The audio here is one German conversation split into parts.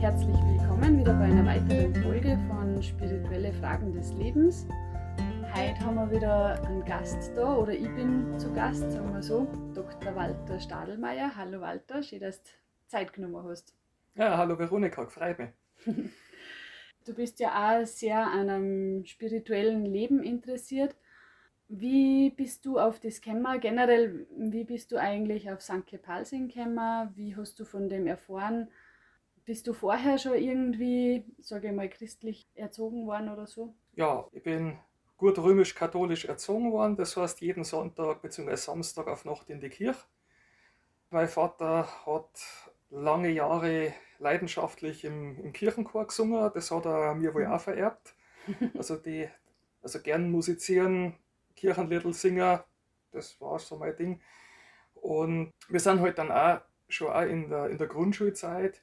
herzlich willkommen wieder bei einer weiteren Folge von Spirituelle Fragen des Lebens. Heute haben wir wieder einen Gast da, oder ich bin zu Gast, sagen wir so, Dr. Walter Stadelmeier. Hallo Walter, schön, dass du Zeit genommen hast. Ja, hallo Veronika, freut mich. Du bist ja auch sehr an einem spirituellen Leben interessiert. Wie bist du auf das gekommen? Generell, wie bist du eigentlich auf St. Palsing gekommen? Wie hast du von dem erfahren? Bist du vorher schon irgendwie, sage ich mal, christlich erzogen worden oder so? Ja, ich bin gut römisch-katholisch erzogen worden. Das heißt, jeden Sonntag bzw. Samstag auf Nacht in die Kirche. Mein Vater hat lange Jahre leidenschaftlich im, im Kirchenchor gesungen. Das hat er mir wohl auch vererbt. Also, die, also gern musizieren, Kirchenliedl singen, das war so mein Ding. Und wir sind halt dann auch schon auch in der, in der Grundschulzeit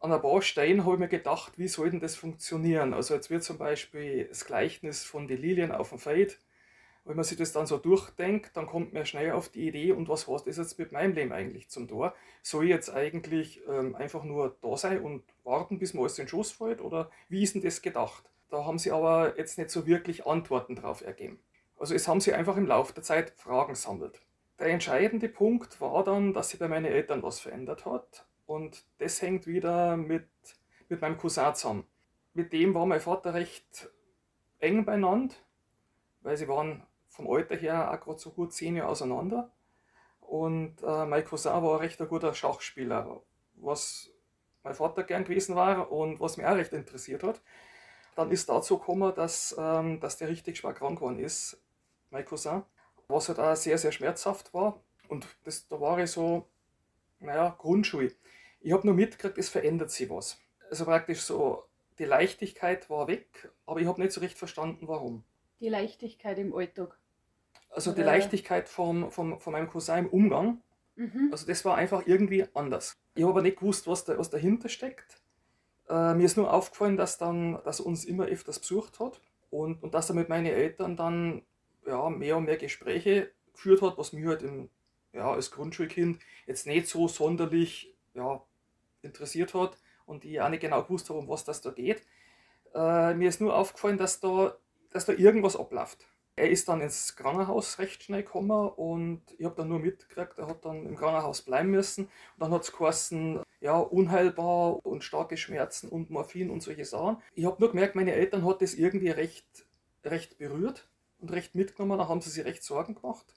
an ein paar Steinen habe ich mir gedacht, wie soll denn das funktionieren? Also jetzt wird zum Beispiel das Gleichnis von den Lilien auf dem Feld. Wenn man sich das dann so durchdenkt, dann kommt man schnell auf die Idee, und was war das jetzt mit meinem Leben eigentlich zum Tor? Soll ich jetzt eigentlich ähm, einfach nur da sein und warten, bis mir alles in den Schoß fällt? Oder wie ist denn das gedacht? Da haben sie aber jetzt nicht so wirklich Antworten drauf ergeben. Also es haben sie einfach im Laufe der Zeit Fragen gesammelt. Der entscheidende Punkt war dann, dass sich bei meinen Eltern was verändert hat. Und das hängt wieder mit, mit meinem Cousin zusammen. Mit dem war mein Vater recht eng beieinander, weil sie waren vom Alter her auch gerade so gut zehn Jahre auseinander. Und äh, mein Cousin war recht ein guter Schachspieler, was mein Vater gern gewesen war und was mich auch recht interessiert hat. Dann ist dazu gekommen, dass, ähm, dass der richtig schwer krank geworden ist mein Cousin, was halt auch sehr, sehr schmerzhaft war. Und das, da war ich so, naja, Grundschule. Ich habe nur mitgekriegt, es verändert sich was. Also praktisch so, die Leichtigkeit war weg, aber ich habe nicht so recht verstanden, warum. Die Leichtigkeit im Alltag. Also die Leichtigkeit vom, vom, von meinem Cousin im Umgang. Mhm. Also das war einfach irgendwie anders. Ich habe aber nicht gewusst, was, da, was dahinter steckt. Äh, mir ist nur aufgefallen, dass, dann, dass er uns immer öfters besucht hat und, und dass er mit meinen Eltern dann ja, mehr und mehr Gespräche geführt hat, was mir halt im, ja, als Grundschulkind jetzt nicht so sonderlich ja, interessiert hat und ich auch nicht genau gewusst habe, um was das da geht. Äh, mir ist nur aufgefallen, dass da, dass da irgendwas abläuft. Er ist dann ins Krankenhaus recht schnell gekommen und ich habe dann nur mitgekriegt, er hat dann im Krankenhaus bleiben müssen. Und dann hat es geheißen, ja, unheilbar und starke Schmerzen und Morphin und solche Sachen. Ich habe nur gemerkt, meine Eltern hat das irgendwie recht, recht berührt und recht mitgenommen. Da haben sie sich recht Sorgen gemacht.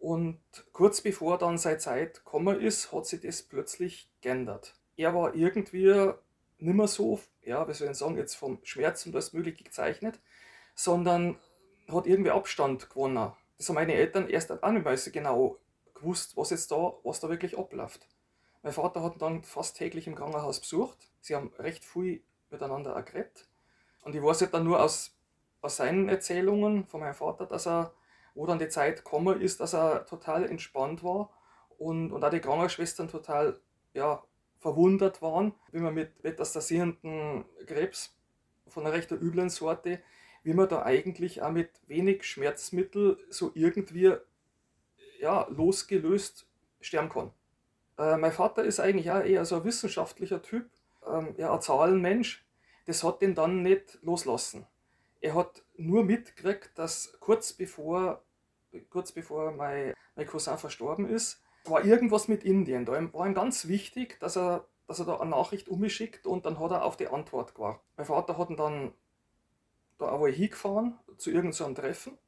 Und kurz bevor dann seine Zeit gekommen ist, hat sich das plötzlich geändert. Er war irgendwie nicht mehr so, ja, wie soll ich sagen, jetzt vom Schmerz und alles Mögliche gezeichnet, sondern hat irgendwie Abstand gewonnen. Das haben meine Eltern erst auch nicht so genau gewusst, was jetzt da, was da wirklich abläuft. Mein Vater hat ihn dann fast täglich im Krankenhaus besucht. Sie haben recht viel miteinander geredet. Und ich weiß halt dann nur aus aus seinen Erzählungen von meinem Vater, dass er, wo dann die Zeit gekommen ist, dass er total entspannt war und, und auch die Krankenschwestern total ja, verwundert waren, wie man mit metastasierenden Krebs von einer recht üblen Sorte, wie man da eigentlich auch mit wenig Schmerzmittel so irgendwie ja, losgelöst sterben kann. Äh, mein Vater ist eigentlich auch eher so ein wissenschaftlicher Typ, ähm, ja, ein Zahlenmensch. Das hat den dann nicht loslassen er hat nur mitgekriegt, dass kurz bevor, kurz bevor mein, mein Cousin verstorben ist, war irgendwas mit Indien. Da war ihm ganz wichtig, dass er, dass er da eine Nachricht umgeschickt und dann hat er auf die Antwort gewartet. Mein Vater hat ihn dann da auch hingefahren zu irgendeinem Treffen.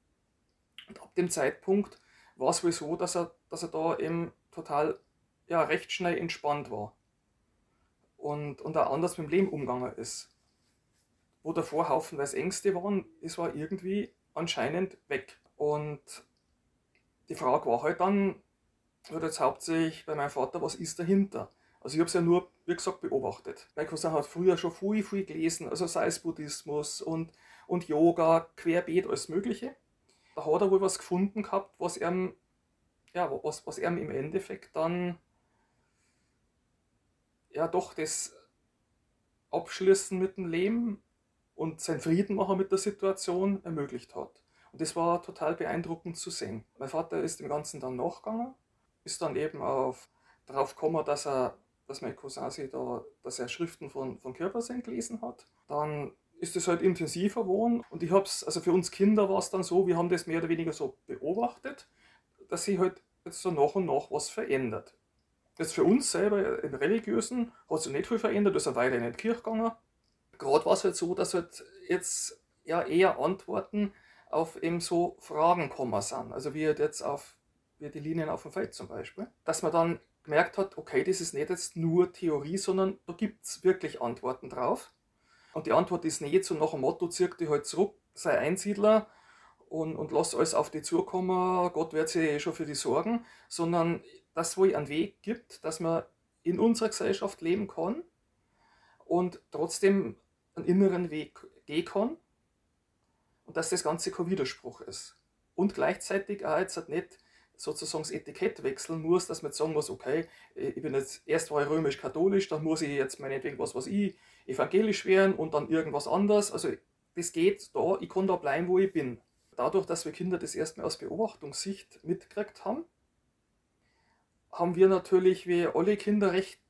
Und ab dem Zeitpunkt war es wohl so, dass er, dass er da eben total ja, recht schnell entspannt war. Und, und auch anders mit dem Leben umgegangen ist wo davor haufenweise Ängste waren, das war irgendwie anscheinend weg. Und die Frage war halt dann, oder jetzt hauptsächlich bei meinem Vater, was ist dahinter? Also ich habe es ja nur, wie gesagt, beobachtet. Mein Cousin hat früher schon viel, viel gelesen, also sei es Buddhismus und, und Yoga, Querbeet, alles Mögliche. Da hat er wohl was gefunden gehabt, was ihm, ja, was, was ihm im Endeffekt dann ja doch das Abschließen mit dem Leben und sein Frieden machen mit der Situation ermöglicht hat. Und das war total beeindruckend zu sehen. Mein Vater ist dem Ganzen dann nachgegangen, ist dann eben auf, darauf gekommen, dass er dass mein Cousin sich da, dass er Schriften von, von Körpersinn gelesen hat. Dann ist es halt intensiver geworden und ich habe es, also für uns Kinder war es dann so, wir haben das mehr oder weniger so beobachtet, dass sich halt jetzt so nach und nach was verändert. Jetzt für uns selber im Religiösen hat sich nicht viel verändert, wir sind weiter in die Kirche gegangen. Gerade war es halt so, dass halt jetzt ja eher Antworten auf eben so Fragen kommen sind. Also wie jetzt auf wie die Linien auf dem Feld zum Beispiel. Dass man dann gemerkt hat, okay, das ist nicht jetzt nur Theorie, sondern da gibt es wirklich Antworten drauf. Und die Antwort ist nicht so nach dem Motto, zirk dich halt zurück, sei Einsiedler und, und lass alles auf dich zukommen, Gott wird sich eh schon für dich sorgen, sondern dass es wohl einen Weg gibt, dass man in unserer Gesellschaft leben kann und trotzdem einen inneren Weg gehen kann und dass das Ganze kein Widerspruch ist. Und gleichzeitig auch jetzt nicht sozusagen das Etikett wechseln muss, dass man jetzt sagen muss, okay, ich bin jetzt erst war römisch-katholisch, dann muss ich jetzt meinetwegen was, was ich evangelisch werden und dann irgendwas anderes. Also das geht da, ich kann da bleiben, wo ich bin. Dadurch, dass wir Kinder das erstmal aus Beobachtungssicht mitgekriegt haben, haben wir natürlich wie alle Kinder recht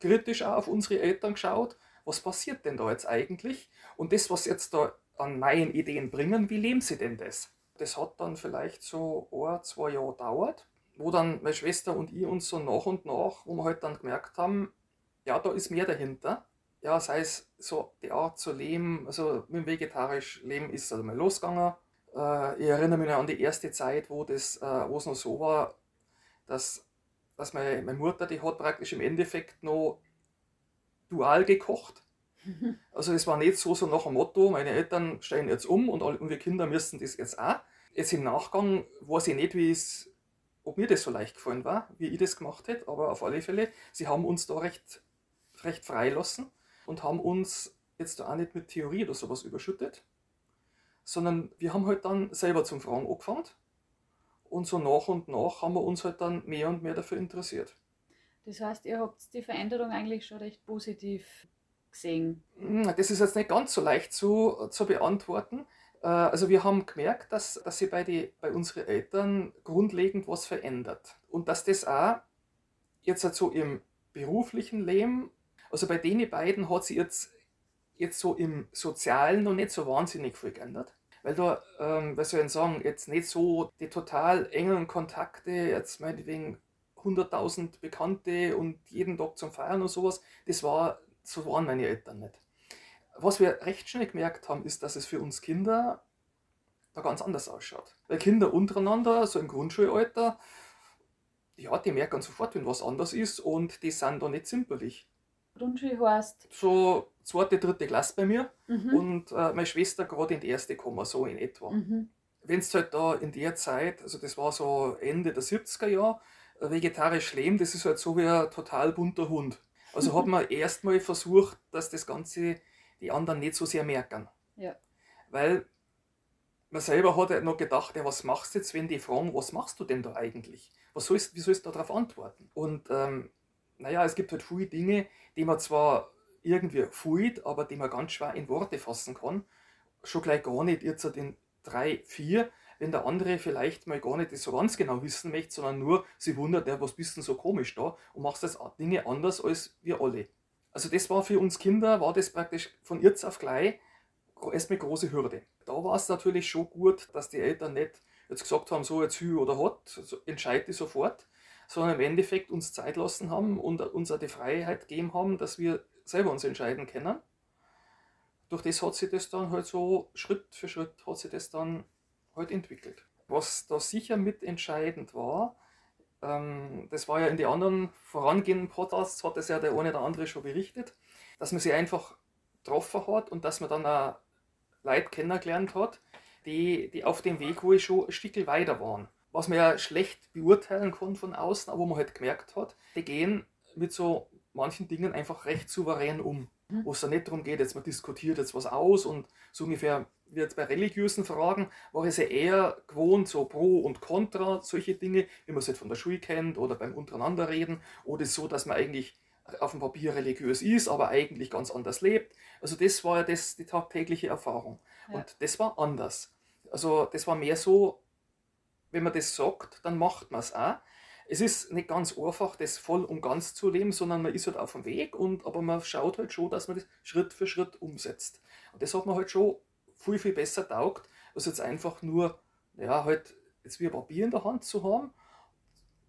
kritisch auch auf unsere Eltern geschaut. Was passiert denn da jetzt eigentlich? Und das, was jetzt da an neuen Ideen bringen, wie leben sie denn das? Das hat dann vielleicht so ein, zwei Jahre gedauert, wo dann meine Schwester und ich uns so nach und nach, wo wir halt dann gemerkt haben, ja, da ist mehr dahinter. Ja, sei es so die Art zu leben, also mit dem vegetarisch Leben ist also mal losgegangen. Äh, ich erinnere mich an die erste Zeit, wo, das, äh, es noch so war, dass, dass meine, meine Mutter, die hat praktisch im Endeffekt noch dual gekocht. Also es war nicht so, so nach dem Motto, meine Eltern steigen jetzt um und, alle, und wir Kinder müssen das jetzt auch. Jetzt im Nachgang weiß ich nicht, wie es, ob mir das so leicht gefallen war, wie ich das gemacht hätte, aber auf alle Fälle, sie haben uns da recht, recht freilassen und haben uns jetzt da auch nicht mit Theorie oder sowas überschüttet, sondern wir haben halt dann selber zum Fragen angefangen und so nach und nach haben wir uns halt dann mehr und mehr dafür interessiert. Das heißt, ihr habt die Veränderung eigentlich schon recht positiv gesehen? Das ist jetzt nicht ganz so leicht zu, zu beantworten. Äh, also wir haben gemerkt, dass, dass sich bei, bei unseren Eltern grundlegend was verändert. Und dass das auch jetzt halt so im beruflichen Leben, also bei den beiden hat sich jetzt, jetzt so im Sozialen noch nicht so wahnsinnig viel geändert. Weil da, ähm, was soll ich sagen, jetzt nicht so die total engen Kontakte, jetzt meinetwegen 100.000 Bekannte und jeden Tag zum Feiern und sowas, das war so waren meine Eltern nicht. Was wir recht schnell gemerkt haben, ist, dass es für uns Kinder da ganz anders ausschaut. Weil Kinder untereinander, so im Grundschulalter, ja, die merken sofort, wenn was anders ist und die sind da nicht zimperlich. Grundschule heißt? So zweite, dritte Klasse bei mir mhm. und äh, meine Schwester gerade in die erste kommen, so in etwa. Mhm. Wenn es halt da in der Zeit, also das war so Ende der 70er Jahre, vegetarisch leben, das ist halt so wie ein total bunter Hund. Also hat man erstmal versucht, dass das Ganze die anderen nicht so sehr merken. Ja. Weil man selber hat ja noch gedacht, ja, was machst du jetzt, wenn die fragen, was machst du denn da eigentlich? Was sollst, wie sollst du darauf antworten? Und ähm, naja, es gibt halt viele Dinge, die man zwar irgendwie fühlt, aber die man ganz schwer in Worte fassen kann. Schon gleich gar nicht jetzt in drei, vier, wenn der andere vielleicht mal gar nicht so ganz genau wissen möchte, sondern nur sie wundert, ja, was bist denn so komisch da und machst das Dinge anders als wir alle. Also das war für uns Kinder, war das praktisch von jetzt auf gleich erstmal große Hürde. Da war es natürlich schon gut, dass die Eltern nicht jetzt gesagt haben, so jetzt hü oder hot, so, entscheide sofort, sondern im Endeffekt uns Zeit lassen haben und uns auch die Freiheit gegeben haben, dass wir selber uns entscheiden können. Durch das hat sich das dann halt so Schritt für Schritt hat sich das dann halt entwickelt. Was da sicher mitentscheidend war, ähm, das war ja in den anderen vorangehenden Podcasts, hat das ja der eine oder andere schon berichtet, dass man sich einfach getroffen hat und dass man dann auch Leute kennengelernt hat, die, die auf dem Weg, wo ich schon ein Stück weiter waren. Was man ja schlecht beurteilen kann von außen, aber wo man halt gemerkt hat, die gehen mit so manchen Dingen einfach recht souverän um. Mhm. Wo es da nicht darum geht, jetzt man diskutiert jetzt was aus und so ungefähr jetzt bei religiösen Fragen, war es ja eher gewohnt, so Pro und Contra, solche Dinge, wie man es halt von der Schule kennt oder beim untereinander reden, oder so, dass man eigentlich auf dem Papier religiös ist, aber eigentlich ganz anders lebt. Also das war ja das, die tagtägliche Erfahrung. Ja. Und das war anders. Also das war mehr so, wenn man das sagt, dann macht man es auch. es ist nicht ganz einfach, das voll und ganz zu leben, sondern man ist halt auf dem Weg, und, aber man schaut halt schon, dass man das Schritt für Schritt umsetzt. Und das hat man halt schon viel, viel besser taugt, als jetzt einfach nur, ja, halt jetzt wie ein Papier in der Hand zu haben,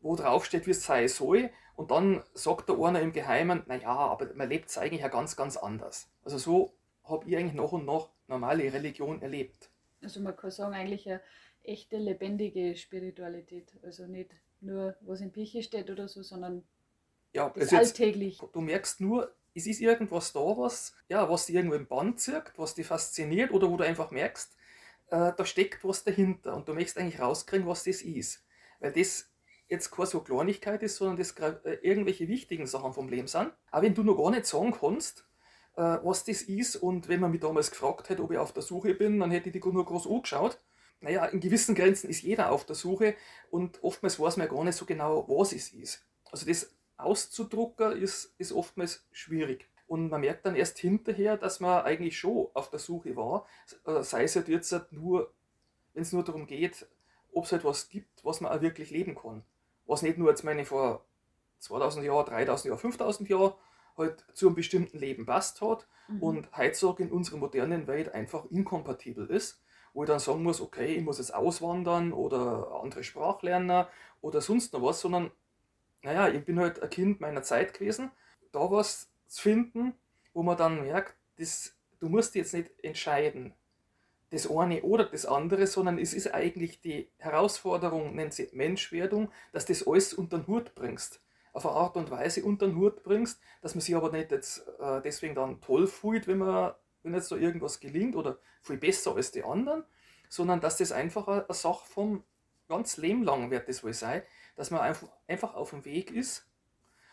wo drauf steht, wie es sein soll, und dann sagt der einer im Geheimen, naja, aber man lebt es eigentlich ja ganz, ganz anders. Also so habe ich eigentlich noch und noch normale Religion erlebt. Also man kann sagen, eigentlich eine echte, lebendige Spiritualität. Also nicht nur, was im Bücher steht oder so, sondern ja, das also alltäglich. du merkst nur, es ist irgendwas da, was, ja, was dich irgendwo im Band zirkt, was dich fasziniert oder wo du einfach merkst, äh, da steckt was dahinter und du möchtest eigentlich rauskriegen, was das ist. Weil das jetzt keine so Kleinigkeit ist, sondern das äh, irgendwelche wichtigen Sachen vom Leben sind. Aber wenn du noch gar nicht sagen kannst, äh, was das ist und wenn man mich damals gefragt hätte, ob ich auf der Suche bin, dann hätte ich die nur groß angeschaut. Naja, in gewissen Grenzen ist jeder auf der Suche und oftmals weiß man gar nicht so genau, was es ist. Also das auszudrucken ist, ist oftmals schwierig. Und man merkt dann erst hinterher, dass man eigentlich schon auf der Suche war, äh, sei es halt jetzt nur, wenn es nur darum geht, ob es etwas halt gibt, was man auch wirklich leben kann was nicht nur jetzt meine vor 2000 Jahren, 3000 Jahren, 5000 Jahren halt zu einem bestimmten Leben passt hat mhm. und heutzutage in unserer modernen Welt einfach inkompatibel ist, wo ich dann sagen muss, okay, ich muss jetzt auswandern oder andere Sprache lernen oder sonst noch was, sondern naja, ich bin halt ein Kind meiner Zeit gewesen, da was zu finden, wo man dann merkt, das, du musst jetzt nicht entscheiden, das eine oder das andere, sondern es ist eigentlich die Herausforderung, nennt sie Menschwerdung, dass das alles unter den Hut bringst. Auf eine Art und Weise unter den Hut bringst, dass man sich aber nicht jetzt, äh, deswegen dann toll fühlt, wenn, man, wenn jetzt da irgendwas gelingt oder viel besser als die anderen, sondern dass das einfach eine, eine Sache vom ganz Leben lang wird das wohl sein, dass man einfach, auf dem Weg ist.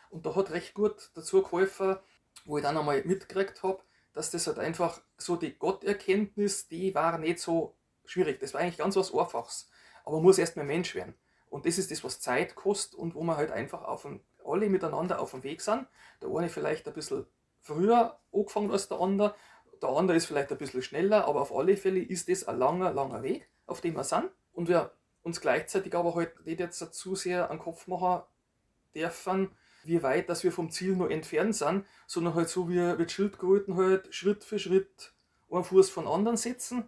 Und da hat recht gut dazu geholfen, wo ich dann einmal mitgekriegt habe, dass das halt einfach so die Gotterkenntnis, die war nicht so schwierig. Das war eigentlich ganz was Einfaches. Aber man muss erst mal Mensch werden. Und das ist das, was Zeit kostet und wo man halt einfach auf ein, alle miteinander auf dem Weg sind. Der eine vielleicht ein bisschen früher angefangen als der andere, der andere ist vielleicht ein bisschen schneller, aber auf alle Fälle ist das ein langer, langer Weg, auf dem wir sind. Und wir uns gleichzeitig aber halt nicht jetzt zu sehr an den Kopf machen dürfen, wie weit dass wir vom Ziel noch entfernt sind, sondern halt so wie, wie Schildkröten halt Schritt für Schritt einen Fuß von anderen setzen.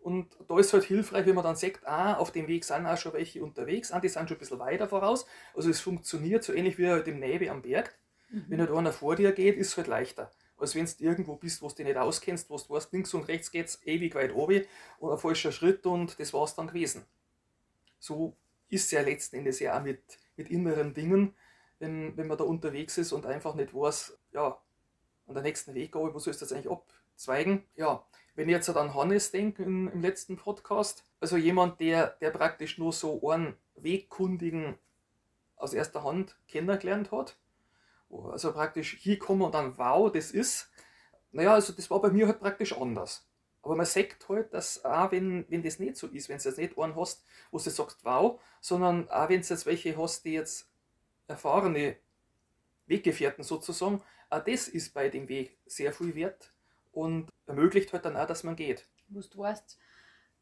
Und da ist halt hilfreich, wenn man dann sagt, ah, auf dem Weg sind auch schon welche unterwegs, ah, die sind schon ein bisschen weiter voraus. Also es funktioniert so ähnlich wie halt im Nebel am Berg. Mhm. Wenn halt einer vor dir geht, ist es halt leichter. Als wenn du irgendwo bist, wo du dich nicht auskennst, wo du weißt, links und rechts geht es ewig weit oben und ein falscher Schritt und das war es dann gewesen. So ist es ja letzten Endes ja auch mit, mit inneren Dingen wenn, wenn man da unterwegs ist und einfach nicht weiß, ja, an der nächsten Weggabe, wo soll es das eigentlich abzweigen? Ja, wenn ich jetzt an Hannes denke im, im letzten Podcast, also jemand, der, der praktisch nur so einen Wegkundigen aus erster Hand kennengelernt hat, also praktisch hier kommen und dann, wow, das ist, naja, also das war bei mir halt praktisch anders. Aber man sagt halt, dass auch wenn, wenn das nicht so ist, wenn du jetzt nicht einen hast, wo du sagst, wow, sondern auch wenn du jetzt welche hast, die jetzt erfahrene Weggefährten sozusagen, auch das ist bei dem Weg sehr viel wert und ermöglicht halt dann auch, dass man geht. Wo du weißt,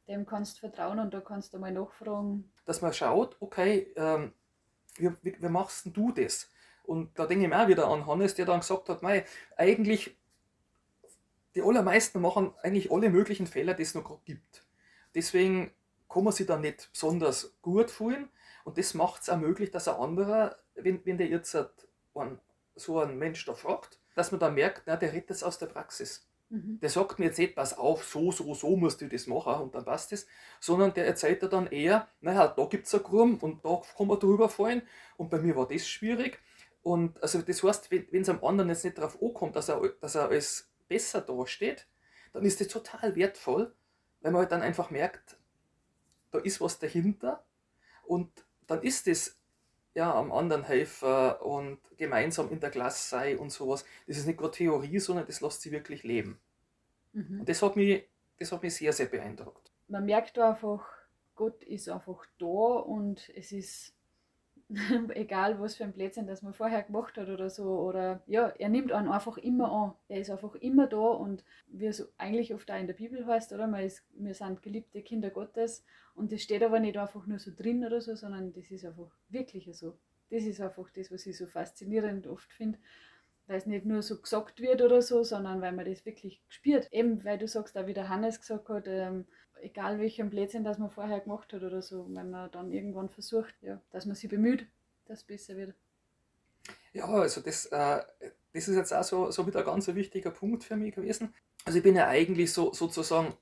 dem kannst du vertrauen und da kannst du mal nachfragen. Dass man schaut, okay, ähm, wie, wie, wie machst du das? Und da denke ich mir auch wieder an Hannes, der dann gesagt hat, mei, eigentlich, die allermeisten machen eigentlich alle möglichen Fehler, die es noch gibt. Deswegen kann man sich dann nicht besonders gut fühlen und das macht es auch möglich, dass ein anderer wenn, wenn der jetzt einen, so ein Mensch da fragt, dass man dann merkt, na, der redet das aus der Praxis. Mhm. Der sagt mir jetzt nicht, pass auf, so, so, so musst du das machen und dann passt es, sondern der erzählt dir dann eher, naja, da gibt es eine Grum und da kann man drüber fallen und bei mir war das schwierig. Und also das heißt, wenn es am anderen jetzt nicht darauf ankommt, dass er, dass er als besser dasteht, dann ist das total wertvoll, weil man halt dann einfach merkt, da ist was dahinter und dann ist das ja, am anderen helfen und gemeinsam in der Klasse sein und sowas. Das ist nicht nur Theorie, sondern das lässt sie wirklich leben. Mhm. Und das hat, mich, das hat mich sehr, sehr beeindruckt. Man merkt einfach, Gott ist einfach da und es ist egal, was für ein Plätzchen das man vorher gemacht hat oder so. Oder ja, er nimmt einen einfach immer an. Er ist einfach immer da und wie es eigentlich oft auch in der Bibel heißt, oder? Man ist, wir sind geliebte Kinder Gottes und das steht aber nicht einfach nur so drin oder so, sondern das ist einfach wirklich so. das ist einfach das, was ich so faszinierend oft finde. Weil es nicht nur so gesagt wird oder so, sondern weil man das wirklich spürt. Eben, weil du sagst, auch wie der Hannes gesagt hat, ähm, egal welchen Blödsinn das man vorher gemacht hat oder so, wenn man dann irgendwann versucht, ja, dass man sich bemüht, dass es besser wird. Ja, also das, äh, das ist jetzt auch so, so wieder ein ganz wichtiger Punkt für mich gewesen. Also ich bin ja eigentlich so sozusagen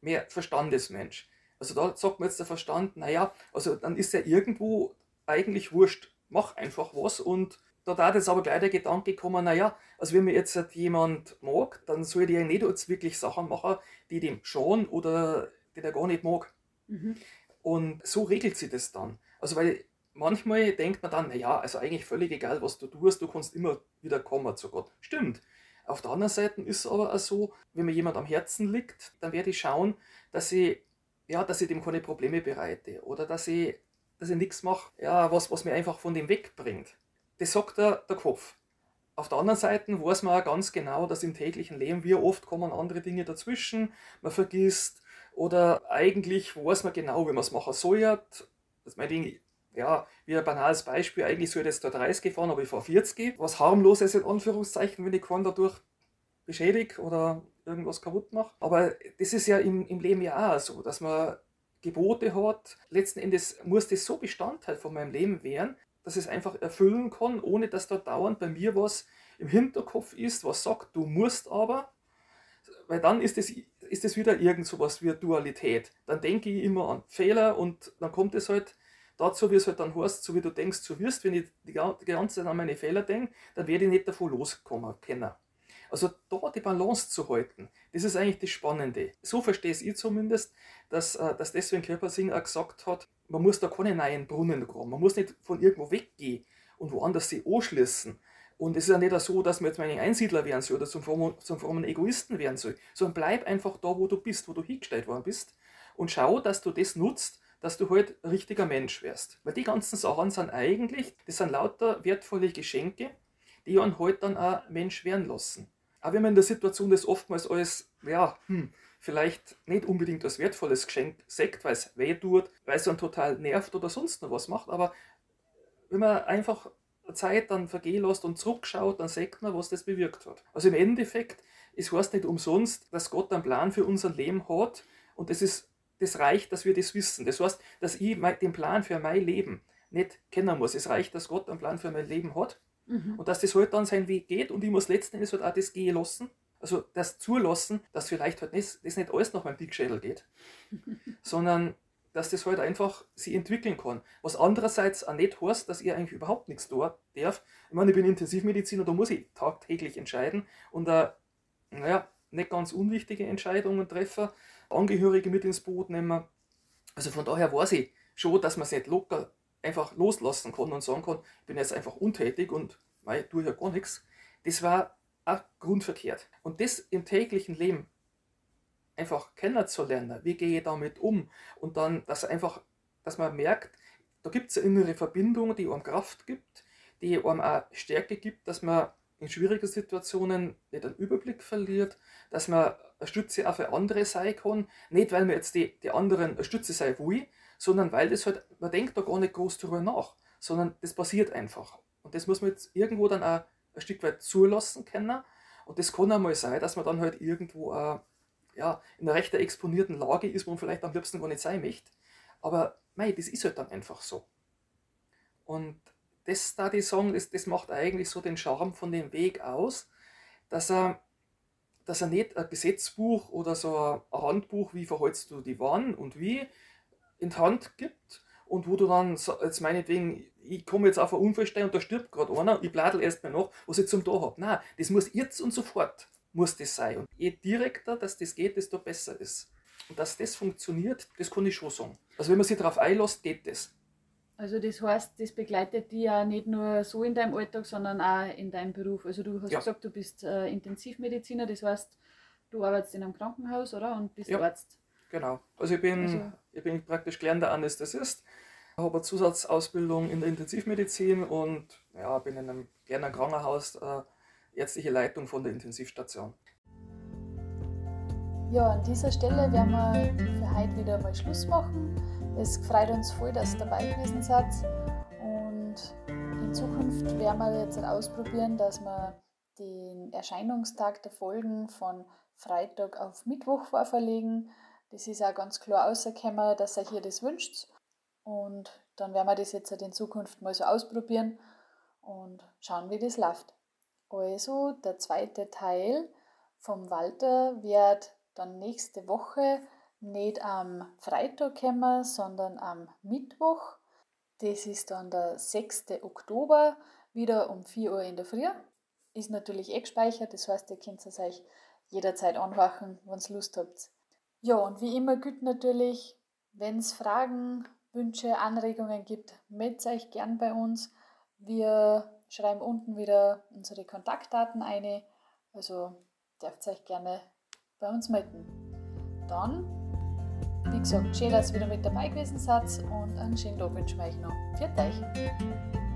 mehr Verstandesmensch. Also da sagt man jetzt der Verstand, naja, also dann ist ja irgendwo eigentlich wurscht, mach einfach was und da hat jetzt aber gleich der Gedanke gekommen, naja, also wenn mir jetzt jemand mag, dann soll der nicht jetzt wirklich Sachen machen, die dem schon oder die der gar nicht mag. Mhm. Und so regelt sich das dann. Also weil manchmal denkt man dann, naja, also eigentlich völlig egal, was du tust, du kannst immer wieder kommen zu Gott. Stimmt. Auf der anderen Seite ist es aber auch so, wenn mir jemand am Herzen liegt, dann werde ich schauen, dass ich, ja, dass ich dem keine Probleme bereite oder dass ich, dass ich nichts mache, ja, was, was mir einfach von dem wegbringt. Das sagt der, der Kopf. Auf der anderen Seite weiß man auch ganz genau, dass im täglichen Leben, wie oft kommen andere Dinge dazwischen, man vergisst oder eigentlich weiß man genau, wie man es machen soll. Das meine ich, ja, wie ein banales Beispiel, eigentlich soll ich jetzt da 30 fahren, aber ich fahre 40. Was harmloses in Anführungszeichen, wenn ich keinen dadurch beschädige oder irgendwas kaputt mache. Aber das ist ja im, im Leben ja auch so, dass man Gebote hat. Letzten Endes muss das so Bestandteil von meinem Leben werden, dass ich es einfach erfüllen kann, ohne dass da dauernd bei mir was im Hinterkopf ist, was sagt, du musst aber. Weil dann ist es ist wieder irgend so was wie Dualität. Dann denke ich immer an Fehler und dann kommt es halt dazu, wie es halt dann heißt, so wie du denkst, so wirst, wenn ich die ganze Zeit an meine Fehler denke, dann werde ich nicht davon loskommen können. Also da die Balance zu halten, das ist eigentlich das Spannende. So verstehe ich zumindest, dass, äh, dass deswegen Körpersing auch gesagt hat, man muss da keine neuen Brunnen kommen, man muss nicht von irgendwo weggehen und woanders sie anschließen. Und es ist ja nicht so, dass man jetzt mal ein Einsiedler werden soll oder zum zum frommen Egoisten werden soll, sondern bleib einfach da, wo du bist, wo du hingestellt worden bist und schau, dass du das nutzt, dass du halt richtiger Mensch wärst. Weil die ganzen Sachen sind eigentlich, das sind lauter wertvolle Geschenke, die einen halt dann auch Mensch werden lassen. Auch wenn man in der Situation das oftmals als, ja, hm, vielleicht nicht unbedingt als wertvolles Geschenk sagt, weil es weh tut, weil es dann total nervt oder sonst noch was macht, aber wenn man einfach Zeit dann vergehen lässt und zurückschaut, dann sagt man, was das bewirkt hat. Also im Endeffekt, es heißt nicht umsonst, dass Gott einen Plan für unser Leben hat und das ist das reicht, dass wir das wissen. Das heißt, dass ich den Plan für mein Leben nicht kennen muss. Es reicht, dass Gott einen Plan für mein Leben hat mhm. und dass das halt dann sein Weg geht und ich muss letzten Endes halt auch das gehen lassen. Also das zulassen, dass vielleicht halt nicht, das nicht alles nach meinem Dickschädel geht, sondern dass das halt einfach sich entwickeln kann. Was andererseits auch nicht heißt, dass ich eigentlich überhaupt nichts tun darf. Ich meine, ich bin Intensivmediziner, da muss ich tagtäglich entscheiden und äh, naja, nicht ganz unwichtige Entscheidungen treffen, Angehörige mit ins Boot nehmen. Also von daher weiß ich schon, dass man es nicht locker einfach loslassen kann und sagen kann, ich bin jetzt einfach untätig und mei, tue ja gar nichts. Das war auch grundverkehrt. Und das im täglichen Leben einfach kennenzulernen, wie gehe ich damit um und dann, dass einfach, dass man merkt, da gibt es eine innere Verbindung, die einem Kraft gibt, die einem auch Stärke gibt, dass man in schwierigen Situationen nicht einen Überblick verliert, dass man eine Stütze auch für andere sein kann. Nicht, weil man jetzt die, die anderen eine Stütze sein will, sondern weil das halt, man denkt da gar nicht groß drüber nach, sondern das passiert einfach. Und das muss man jetzt irgendwo dann auch ein Stück weit zulassen können. Und das kann einmal sein, dass man dann halt irgendwo auch, ja, in einer recht exponierten Lage ist, wo man vielleicht am liebsten gar nicht sein möchte. Aber mei, das ist halt dann einfach so. Und das da die sagen, das, das macht eigentlich so den Charme von dem Weg aus, dass er, dass er nicht ein Gesetzbuch oder so ein Handbuch, wie verhältst du die wann und wie, in die Hand gibt und wo du dann jetzt meinetwegen, ich komme jetzt auf einen Unfallstein und da stirbt gerade einer, ich bladel erst mal noch, was ich zum da habe. Nein, das muss jetzt und sofort muss das sein. Und je direkter dass das geht, desto besser ist. Und dass das funktioniert, das kann ich schon sagen. Also wenn man sich darauf einlässt, geht das. Also das heißt, das begleitet dich ja nicht nur so in deinem Alltag, sondern auch in deinem Beruf. Also du hast ja. gesagt, du bist äh, Intensivmediziner, das heißt, du arbeitest in einem Krankenhaus, oder? Und bist ja. Arzt. Genau. Also ich bin, also, ich bin praktisch gelernter Anästhesist, habe eine Zusatzausbildung in der Intensivmedizin und ja, bin in einem kleinen Krankenhaus äh, ärztliche Leitung von der Intensivstation. Ja, an dieser Stelle werden wir für heute wieder mal Schluss machen. Es freut uns voll, dass ihr dabei gewesen seid. Und In Zukunft werden wir jetzt ausprobieren, dass wir den Erscheinungstag der Folgen von Freitag auf Mittwoch verlegen. Das ist auch ganz klar rausgekommen, dass ihr das wünscht. Und dann werden wir das jetzt in Zukunft mal so ausprobieren und schauen, wie das läuft. Also, der zweite Teil vom Walter wird dann nächste Woche nicht am Freitag kommen, sondern am Mittwoch. Das ist dann der 6. Oktober, wieder um 4 Uhr in der Früh. Ist natürlich eh gespeichert, das heißt, ihr könnt es euch jederzeit anwachen, wenn ihr Lust habt. Ja, und wie immer gilt natürlich, wenn es Fragen, Wünsche, Anregungen gibt, meldet euch gern bei uns. Wir schreiben unten wieder unsere Kontaktdaten ein. Also dürft ihr euch gerne bei uns melden. Dann, wie gesagt, schön, dass ihr wieder mit dabei gewesen seid und einen schönen Tag wünsche ich euch noch. Für euch!